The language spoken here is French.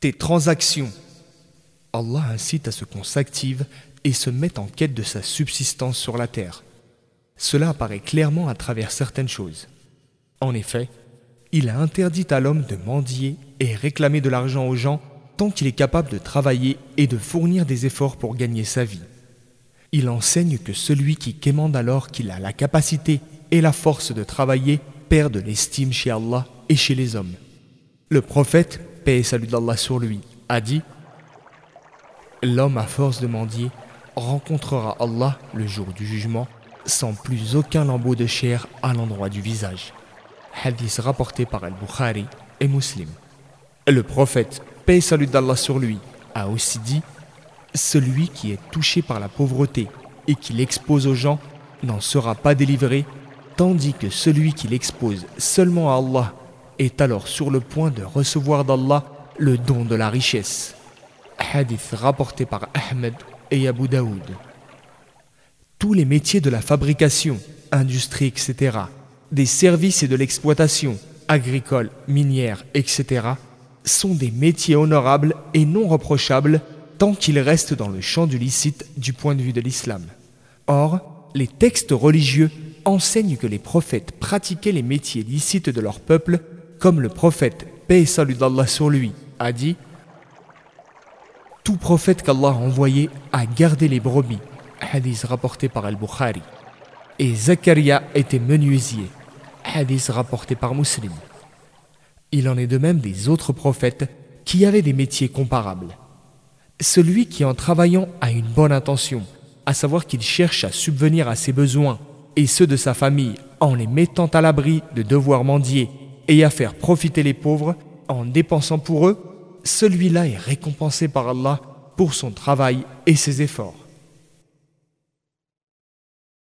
tes transactions. Allah incite à ce qu'on s'active et se mette en quête de sa subsistance sur la terre. Cela apparaît clairement à travers certaines choses. En effet, il a interdit à l'homme de mendier et réclamer de l'argent aux gens tant qu'il est capable de travailler et de fournir des efforts pour gagner sa vie. Il enseigne que celui qui quémande alors qu'il a la capacité et la force de travailler perd de l'estime chez Allah et chez les hommes. Le prophète, paix et salut d'Allah sur lui, a dit L'homme à force de mendier rencontrera Allah le jour du jugement sans plus aucun lambeau de chair à l'endroit du visage. Hadith rapporté par Al-Bukhari et Muslim. Le prophète, paix et salut d'Allah sur lui, a aussi dit Celui qui est touché par la pauvreté et qui l'expose aux gens n'en sera pas délivré, tandis que celui qui l'expose seulement à Allah est alors sur le point de recevoir d'Allah le don de la richesse. Hadith rapporté par Ahmed et Abu Daoud. Tous les métiers de la fabrication, industrie, etc., des services et de l'exploitation, agricole, minière, etc., sont des métiers honorables et non reprochables tant qu'ils restent dans le champ du licite du point de vue de l'islam. Or, les textes religieux enseignent que les prophètes pratiquaient les métiers licites de leur peuple, comme le prophète, paix et salut d'Allah sur lui, a dit Tout prophète qu'Allah a envoyé a gardé les brebis, hadith rapporté par Al-Bukhari. Et Zakaria était menuisier, hadith rapporté par Muslim. Il en est de même des autres prophètes qui avaient des métiers comparables. Celui qui en travaillant a une bonne intention, à savoir qu'il cherche à subvenir à ses besoins et ceux de sa famille en les mettant à l'abri de devoir mendier et à faire profiter les pauvres en dépensant pour eux, celui-là est récompensé par Allah pour son travail et ses efforts.